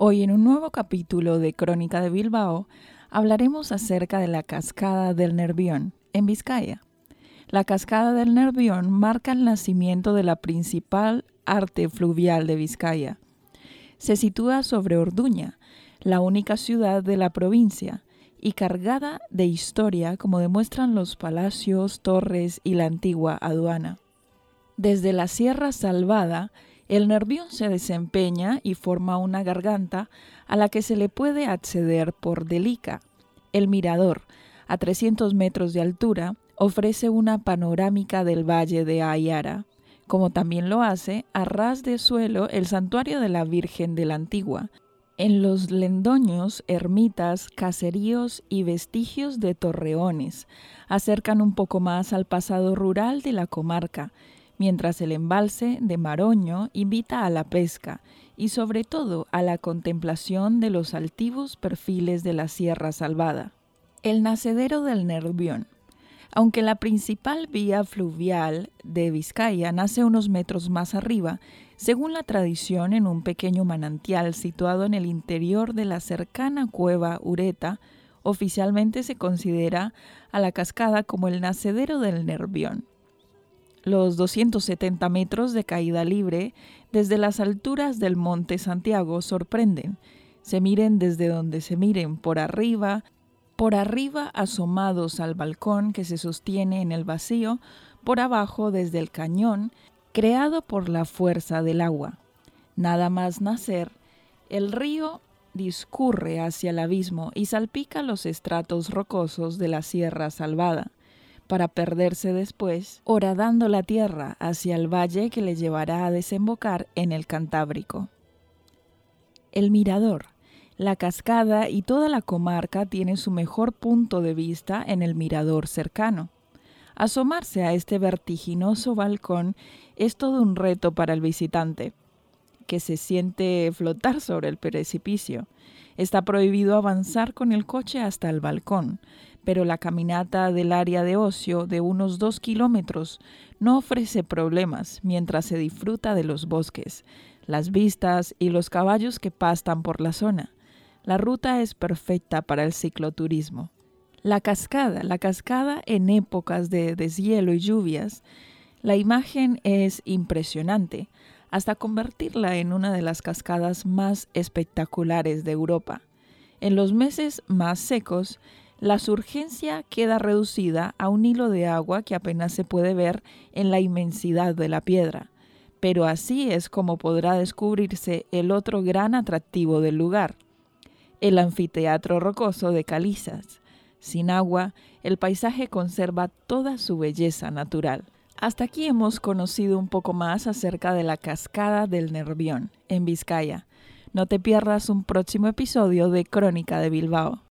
Hoy en un nuevo capítulo de Crónica de Bilbao hablaremos acerca de la cascada del Nervión, en Vizcaya. La cascada del Nervión marca el nacimiento de la principal arte fluvial de Vizcaya. Se sitúa sobre Orduña, la única ciudad de la provincia, y cargada de historia como demuestran los palacios, torres y la antigua aduana. Desde la Sierra Salvada, el nervión se desempeña y forma una garganta a la que se le puede acceder por Delica. El mirador, a 300 metros de altura, ofrece una panorámica del valle de Ayara, como también lo hace a ras de suelo el santuario de la Virgen de la Antigua, en los lendoños, ermitas, caseríos y vestigios de torreones acercan un poco más al pasado rural de la comarca, mientras el embalse de Maroño invita a la pesca y sobre todo a la contemplación de los altivos perfiles de la Sierra Salvada. El nacedero del Nervión. Aunque la principal vía fluvial de Vizcaya nace unos metros más arriba, según la tradición, en un pequeño manantial situado en el interior de la cercana cueva Ureta, oficialmente se considera a la cascada como el nacedero del Nervión. Los 270 metros de caída libre desde las alturas del Monte Santiago sorprenden. Se miren desde donde se miren, por arriba, por arriba asomados al balcón que se sostiene en el vacío, por abajo desde el cañón creado por la fuerza del agua. Nada más nacer, el río discurre hacia el abismo y salpica los estratos rocosos de la sierra salvada, para perderse después, horadando la tierra hacia el valle que le llevará a desembocar en el Cantábrico. El mirador, la cascada y toda la comarca tiene su mejor punto de vista en el mirador cercano. Asomarse a este vertiginoso balcón es todo un reto para el visitante, que se siente flotar sobre el precipicio. Está prohibido avanzar con el coche hasta el balcón, pero la caminata del área de ocio de unos dos kilómetros no ofrece problemas mientras se disfruta de los bosques, las vistas y los caballos que pastan por la zona. La ruta es perfecta para el cicloturismo. La cascada, la cascada en épocas de deshielo y lluvias, la imagen es impresionante, hasta convertirla en una de las cascadas más espectaculares de Europa. En los meses más secos, la surgencia queda reducida a un hilo de agua que apenas se puede ver en la inmensidad de la piedra, pero así es como podrá descubrirse el otro gran atractivo del lugar, el anfiteatro rocoso de Calizas, sin agua, el paisaje conserva toda su belleza natural. Hasta aquí hemos conocido un poco más acerca de la cascada del Nervión, en Vizcaya. No te pierdas un próximo episodio de Crónica de Bilbao.